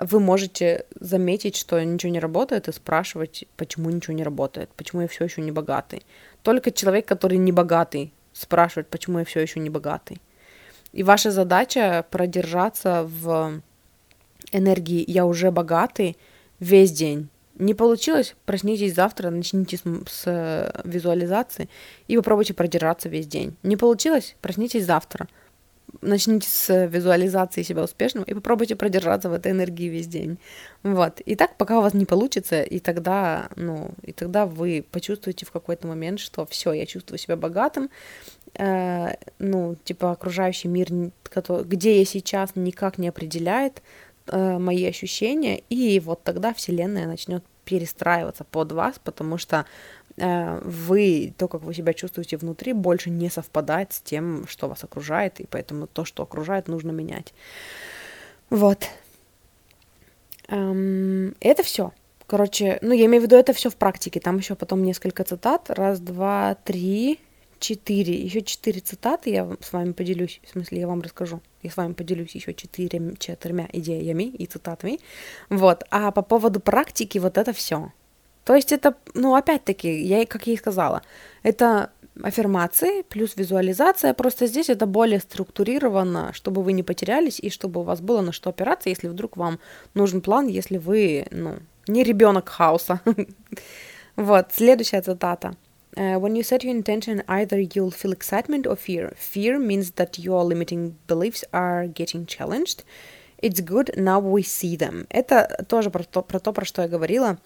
вы можете заметить, что ничего не работает, и спрашивать, почему ничего не работает, почему я все еще не богатый. Только человек, который не богатый, спрашивает, почему я все еще не богатый. И ваша задача продержаться в энергии «я уже богатый» весь день, не получилось? Проснитесь завтра, начните с, с э, визуализации и попробуйте продержаться весь день. Не получилось? Проснитесь завтра. начните с визуализации себя успешным и попробуйте продержаться в этой энергии весь день. Вот. И так, пока у вас не получится, и тогда, ну, и тогда вы почувствуете в какой-то момент, что все, я чувствую себя богатым, э, ну, типа окружающий мир, который, где я сейчас, никак не определяет э, мои ощущения, и вот тогда Вселенная начнет перестраиваться под вас, потому что э, вы, то, как вы себя чувствуете внутри, больше не совпадает с тем, что вас окружает, и поэтому то, что окружает, нужно менять. Вот. Эм, это все. Короче, ну, я имею в виду, это все в практике. Там еще потом несколько цитат. Раз, два, три, четыре. Еще четыре цитаты я с вами поделюсь. В смысле, я вам расскажу. Я с вами поделюсь еще четырьмя идеями и цитатами. Вот. А по поводу практики, вот это все. То есть это, ну, опять-таки, я, как я и сказала, это аффирмации плюс визуализация. Просто здесь это более структурировано, чтобы вы не потерялись и чтобы у вас было на что опираться, если вдруг вам нужен план, если вы, ну, не ребенок хаоса. вот, следующая цитата. Uh, when you set your intention, either you'll feel excitement or fear. Fear means that your limiting beliefs are getting challenged. It's good, now we see them. Это тоже про то, про то, про что я говорила.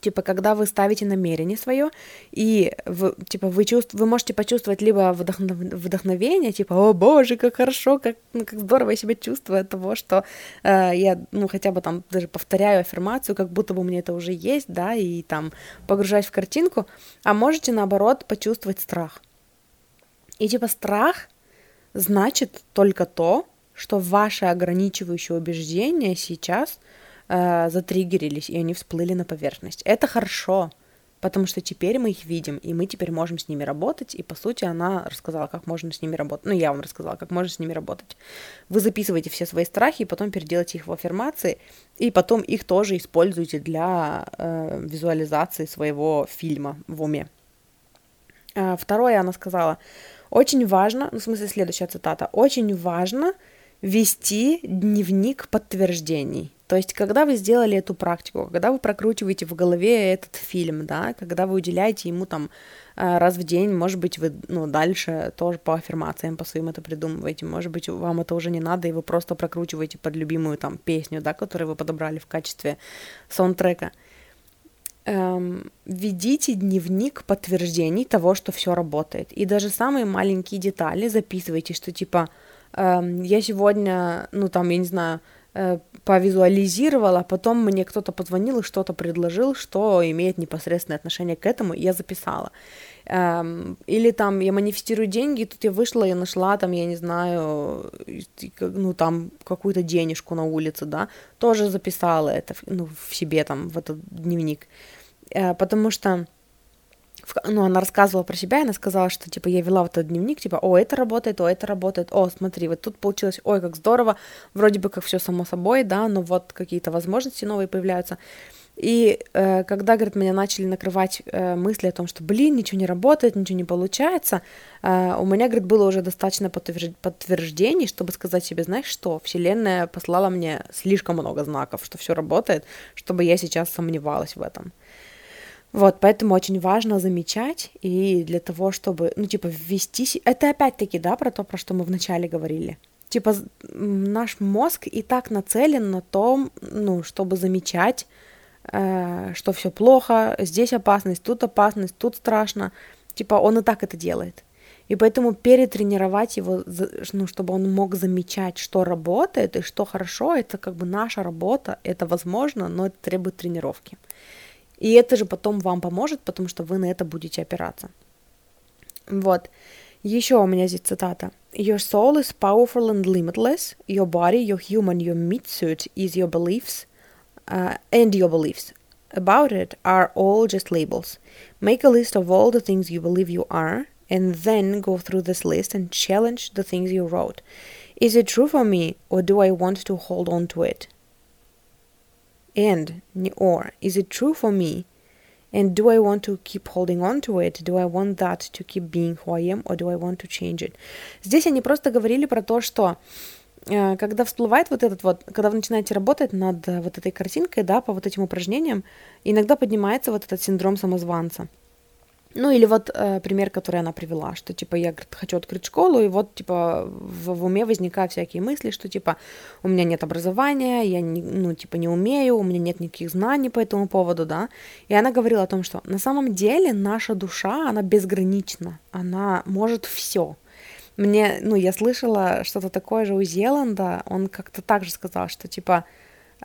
Типа, когда вы ставите намерение свое, и вы, типа, вы, чувств, вы можете почувствовать либо вдохнов, вдохновение, типа, о боже, как хорошо, как, ну, как здорово я себя чувствую от того, что э, я, ну, хотя бы там даже повторяю аффирмацию, как будто бы у меня это уже есть, да, и там погружаюсь в картинку, а можете, наоборот, почувствовать страх. И, типа, страх значит только то, что ваши ограничивающие убеждения сейчас — э, затриггерились, и они всплыли на поверхность. Это хорошо, потому что теперь мы их видим, и мы теперь можем с ними работать, и, по сути, она рассказала, как можно с ними работать. Ну, я вам рассказала, как можно с ними работать. Вы записываете все свои страхи, и потом переделайте их в аффирмации, и потом их тоже используйте для э, визуализации своего фильма в уме. Э, второе, она сказала, очень важно, ну, в смысле, следующая цитата, очень важно вести дневник подтверждений. То есть, когда вы сделали эту практику, когда вы прокручиваете в голове этот фильм, да, когда вы уделяете ему там э, раз в день, может быть, вы ну, дальше тоже по аффирмациям по своим это придумываете, может быть, вам это уже не надо, и вы просто прокручиваете под любимую там песню, да, которую вы подобрали в качестве саундтрека. Эм, ведите дневник подтверждений того, что все работает. И даже самые маленькие детали записывайте, что типа эм, я сегодня, ну там, я не знаю, повизуализировала, потом мне кто-то позвонил и что-то предложил, что имеет непосредственное отношение к этому, и я записала. Эм, или там я манифестирую деньги, и тут я вышла и нашла там, я не знаю, ну там какую-то денежку на улице, да, тоже записала это ну, в себе там, в этот дневник. Э, потому что ну, она рассказывала про себя, и она сказала, что, типа, я вела вот этот дневник, типа, о, это работает, о, это работает, о, смотри, вот тут получилось, ой, как здорово, вроде бы как все само собой, да, но вот какие-то возможности новые появляются. И э, когда, говорит, меня начали накрывать э, мысли о том, что, блин, ничего не работает, ничего не получается, э, у меня, говорит, было уже достаточно подтвержд... подтверждений, чтобы сказать себе, знаешь что, Вселенная послала мне слишком много знаков, что все работает, чтобы я сейчас сомневалась в этом. Вот, поэтому очень важно замечать, и для того, чтобы, ну, типа, ввести... Это опять-таки, да, про то, про что мы вначале говорили. Типа, наш мозг и так нацелен на том, ну, чтобы замечать, э, что все плохо, здесь опасность, тут опасность, тут страшно. Типа, он и так это делает. И поэтому перетренировать его, ну, чтобы он мог замечать, что работает и что хорошо, это как бы наша работа, это возможно, но это требует тренировки. И это же потом вам поможет, потому что вы на это будете опираться. Вот. Еще у меня здесь цитата. Your soul is powerful and limitless. Your body, your human, your meat suit is your beliefs uh, and your beliefs about it are all just labels. Make a list of all the things you believe you are and then go through this list and challenge the things you wrote. Is it true for me or do I want to hold on to it? And or. Is it true for me? And do i want to keep holding on to it? Do i want that to keep being who i am or do i want to change it? Здесь они просто говорили про то что э, когда всплывает вот этот вот, когда вы начинаете работать над вот этой картинкой, да, по вот этим упражнениям, иногда поднимается вот этот синдром самозванца. Ну или вот э, пример, который она привела, что типа я говорит, хочу открыть школу, и вот типа в, в уме возникают всякие мысли, что типа у меня нет образования, я не, ну типа не умею, у меня нет никаких знаний по этому поводу, да. И она говорила о том, что на самом деле наша душа, она безгранична, она может все. Мне, ну я слышала что-то такое же у Зеланда, он как-то так же сказал, что типа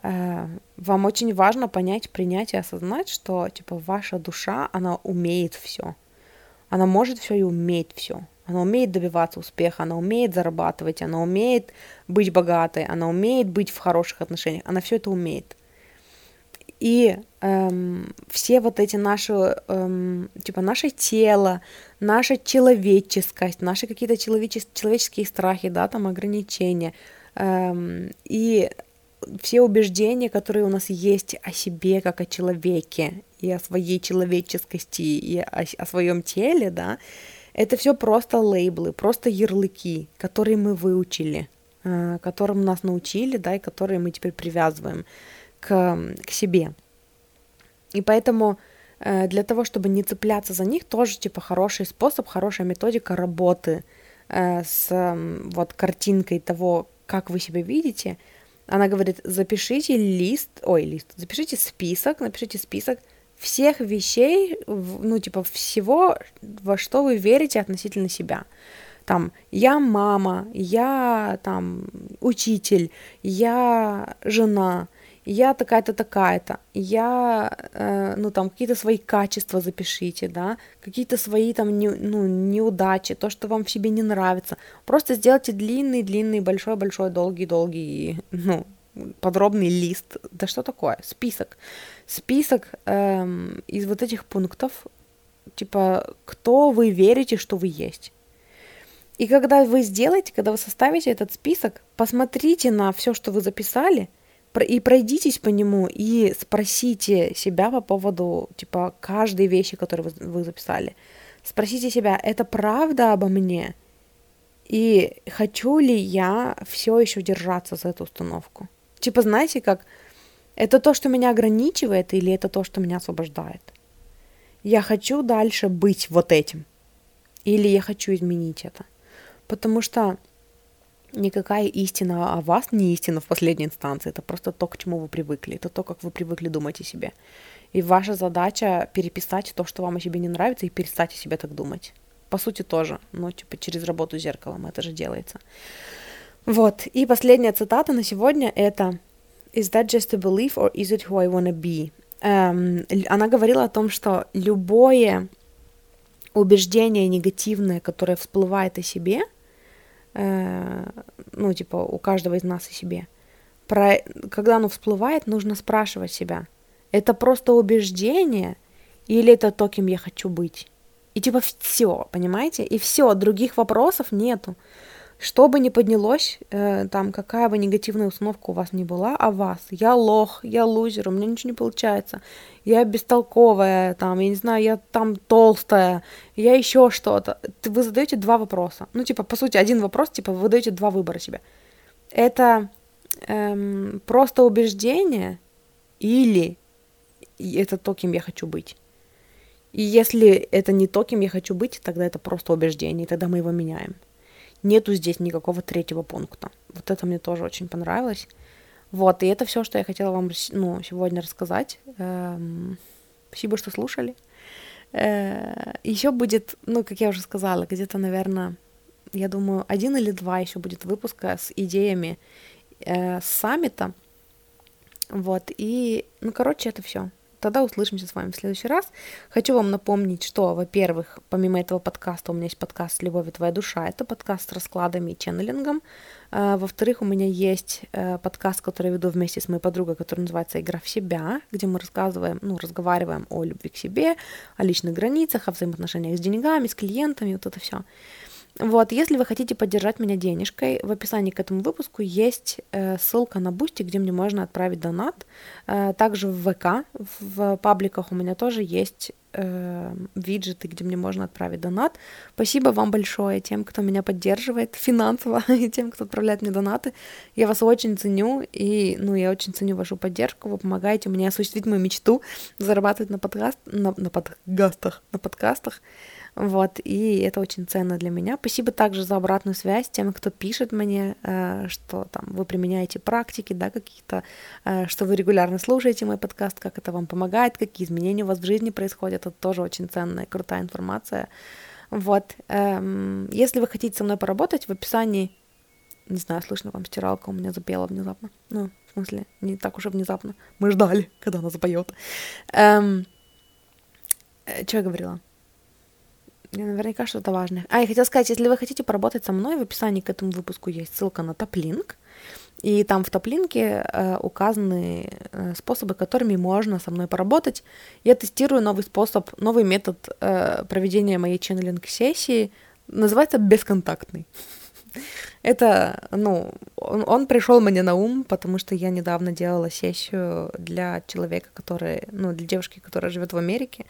вам очень важно понять, принять и осознать, что типа ваша душа, она умеет все. Она может все и умеет все. Она умеет добиваться успеха, она умеет зарабатывать, она умеет быть богатой, она умеет быть в хороших отношениях, она все это умеет. И эм, все вот эти наши, эм, типа, наше тело, наша человеческость, наши какие-то человечес- человеческие страхи, да, там ограничения, эм, и все убеждения, которые у нас есть о себе как о человеке и о своей человеческости и о, о своем теле, да, это все просто лейблы, просто ярлыки, которые мы выучили, э, которым нас научили, да, и которые мы теперь привязываем к, к себе. И поэтому э, для того, чтобы не цепляться за них, тоже типа хороший способ, хорошая методика работы э, с вот картинкой того, как вы себя видите – она говорит, запишите лист, ой, лист, запишите список, напишите список всех вещей, ну, типа, всего, во что вы верите относительно себя. Там, я мама, я, там, учитель, я жена, я такая-то, такая-то, я, э, ну, там, какие-то свои качества запишите, да, какие-то свои, там, не, ну, неудачи, то, что вам в себе не нравится. Просто сделайте длинный-длинный, большой-большой, долгий-долгий, ну, подробный лист. Да что такое? Список. Список эм, из вот этих пунктов, типа, кто вы верите, что вы есть. И когда вы сделаете, когда вы составите этот список, посмотрите на все, что вы записали – и пройдитесь по нему и спросите себя по поводу, типа, каждой вещи, которую вы, вы записали. Спросите себя, это правда обо мне? И хочу ли я все еще держаться за эту установку? Типа, знаете, как это то, что меня ограничивает, или это то, что меня освобождает? Я хочу дальше быть вот этим. Или я хочу изменить это. Потому что никакая истина о вас не истина в последней инстанции. Это просто то, к чему вы привыкли. Это то, как вы привыкли думать о себе. И ваша задача переписать то, что вам о себе не нравится, и перестать о себе так думать. По сути, тоже. Ну, типа, через работу с зеркалом это же делается. Вот. И последняя цитата на сегодня это «Is that just a belief or is it who I wanna be?» эм, Она говорила о том, что любое убеждение негативное, которое всплывает о себе – э, ну, типа, у каждого из нас и себе. Про, когда оно всплывает, нужно спрашивать себя, это просто убеждение или это то, кем я хочу быть? И типа все, понимаете? И все, других вопросов нету. Что бы ни поднялось, э, там, какая бы негативная установка у вас ни была о вас, я лох, я лузер, у меня ничего не получается, я бестолковая, там, я не знаю, я там толстая, я еще что-то. Вы задаете два вопроса. Ну, типа, по сути, один вопрос, типа, вы даете два выбора себе. Это эм, просто убеждение или это то, кем я хочу быть. И если это не то, кем я хочу быть, тогда это просто убеждение, и тогда мы его меняем нету здесь никакого третьего пункта. Вот это мне тоже очень понравилось. Вот, и это все, что я хотела вам ну, сегодня рассказать. Эм, спасибо, что слушали. Э, еще будет, ну, как я уже сказала, где-то, наверное, я думаю, один или два еще будет выпуска с идеями э, саммита. Вот, и, ну, короче, это все. Тогда услышимся с вами в следующий раз. Хочу вам напомнить, что, во-первых, помимо этого подкаста у меня есть подкаст «Любовь и твоя душа». Это подкаст с раскладами и ченнелингом. А, во-вторых, у меня есть э, подкаст, который я веду вместе с моей подругой, который называется «Игра в себя», где мы рассказываем, ну, разговариваем о любви к себе, о личных границах, о взаимоотношениях с деньгами, с клиентами, вот это все. Вот, если вы хотите поддержать меня денежкой, в описании к этому выпуску есть э, ссылка на Бусти, где мне можно отправить донат. Э, также в ВК, в пабликах у меня тоже есть э, виджеты, где мне можно отправить донат. Спасибо вам большое тем, кто меня поддерживает финансово, и тем, кто отправляет мне донаты. Я вас очень ценю, и, ну, я очень ценю вашу поддержку. Вы помогаете мне осуществить мою мечту зарабатывать на, подкаст, на, на подкастах, на подкастах. Вот, и это очень ценно для меня. Спасибо также за обратную связь тем, кто пишет мне, э, что там вы применяете практики, да, какие-то, э, что вы регулярно слушаете мой подкаст, как это вам помогает, какие изменения у вас в жизни происходят. Это тоже очень ценная, крутая информация. Вот, эм, если вы хотите со мной поработать, в описании, не знаю, слышно вам стиралка у меня запела внезапно. Ну, в смысле, не так уж и внезапно. Мы ждали, когда она запоет. Эм, э, что я говорила? Наверняка что-то важное. А, я хотела сказать, если вы хотите поработать со мной, в описании к этому выпуску есть ссылка на топлинк. И там в топлинке э, указаны э, способы, которыми можно со мной поработать. Я тестирую новый способ, новый метод э, проведения моей ченнелинг-сессии. Называется бесконтактный. Это, ну, он, он пришел мне на ум, потому что я недавно делала сессию для человека, который, ну, для девушки, которая живет в Америке,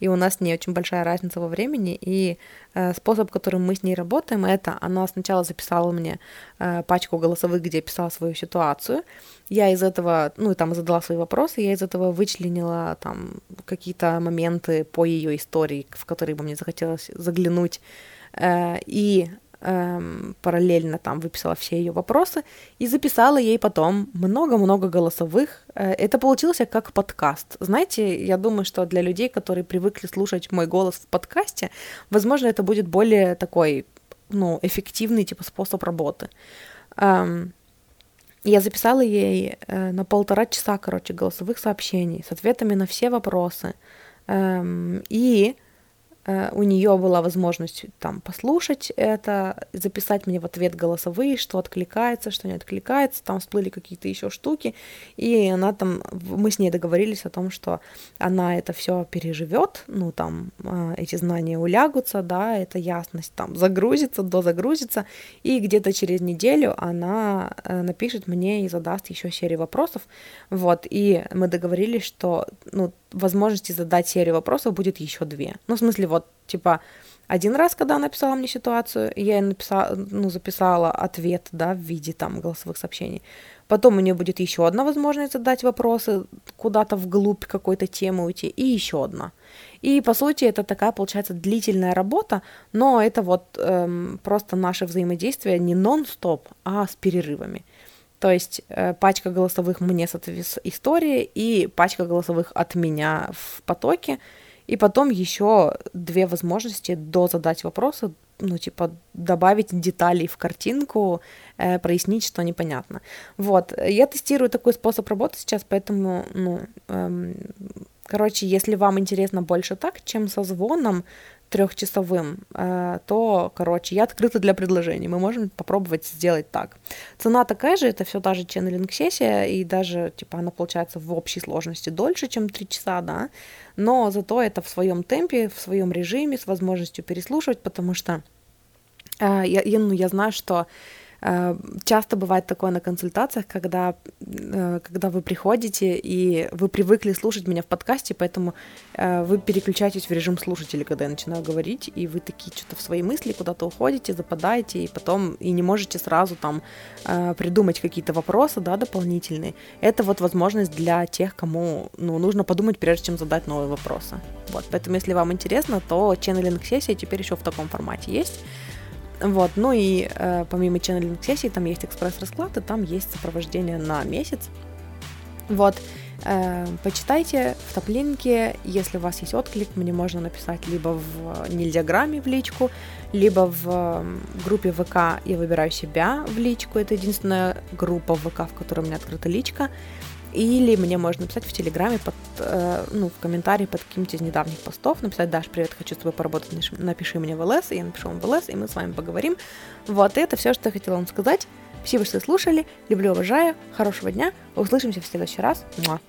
и у нас не очень большая разница во времени, и э, способ, которым мы с ней работаем, это она сначала записала мне э, пачку голосовых, где писала свою ситуацию, я из этого, ну, там задала свои вопросы, я из этого вычленила там какие-то моменты по ее истории, в которые бы мне захотелось заглянуть, э, и эм, параллельно там выписала все ее вопросы и записала ей потом много-много голосовых. Э, это получился как подкаст. Знаете, я думаю, что для людей, которые привыкли слушать мой голос в подкасте, возможно, это будет более такой, ну, эффективный типа способ работы. Эм, я записала ей э, на полтора часа, короче, голосовых сообщений с ответами на все вопросы. Эм, и у нее была возможность там послушать это, записать мне в ответ голосовые, что откликается, что не откликается, там всплыли какие-то еще штуки, и она там, мы с ней договорились о том, что она это все переживет, ну там э, эти знания улягутся, да, эта ясность там загрузится, дозагрузится, и где-то через неделю она э, напишет мне и задаст еще серию вопросов, вот, и мы договорились, что, ну, возможности задать серию вопросов будет еще две. Ну, в смысле, вот, типа, один раз, когда она написала мне ситуацию, я ей написала, ну, записала ответ, да, в виде там голосовых сообщений. Потом у нее будет еще одна возможность задать вопросы, куда-то вглубь какой-то темы уйти, и еще одна. И, по сути, это такая, получается, длительная работа, но это вот эм, просто наше взаимодействие не нон-стоп, а с перерывами. То есть э, пачка голосовых мне с истории и пачка голосовых от меня в потоке. И потом еще две возможности до задать вопросы, ну, типа, добавить деталей в картинку, э, прояснить, что непонятно. Вот, я тестирую такой способ работы сейчас, поэтому, ну, эм, короче, если вам интересно больше так, чем со звоном, трехчасовым, э, то, короче, я открыта для предложений. Мы можем попробовать сделать так. Цена такая же, это все та же ченнелинг-сессия, и даже, типа, она получается в общей сложности дольше, чем 3 часа, да, но зато это в своем темпе, в своем режиме, с возможностью переслушивать, потому что э, я, я, ну, я знаю, что часто бывает такое на консультациях, когда, э, когда вы приходите и вы привыкли слушать меня в подкасте, поэтому э, вы переключаетесь в режим слушателя, когда я начинаю говорить, и вы такие что-то в свои мысли куда-то уходите, западаете, и потом и не можете сразу там придумать какие-то вопросы, да, дополнительные. Это вот возможность для тех, кому ну, нужно подумать, прежде чем задать новые вопросы. Вот, поэтому если вам интересно, то ченнелинг сессия теперь еще в таком формате есть. Вот, ну и э, помимо ченнелинг сессии там есть экспресс-расклад, и там есть сопровождение на месяц. Вот, э, почитайте в топлинке, если у вас есть отклик, мне можно написать либо в нельзяграмме в личку, либо в группе ВК «Я выбираю себя» в личку, это единственная группа ВК, в которой у меня открыта личка, или мне можно написать в Телеграме, под, э, ну, в комментарии под каким-то из недавних постов, написать, Даш, привет, хочу с тобой поработать, напиши мне в ЛС, и я напишу вам в ЛС, и мы с вами поговорим. Вот, и это все, что я хотела вам сказать. Спасибо, что слушали, люблю, уважаю, хорошего дня, услышимся в следующий раз. Муа.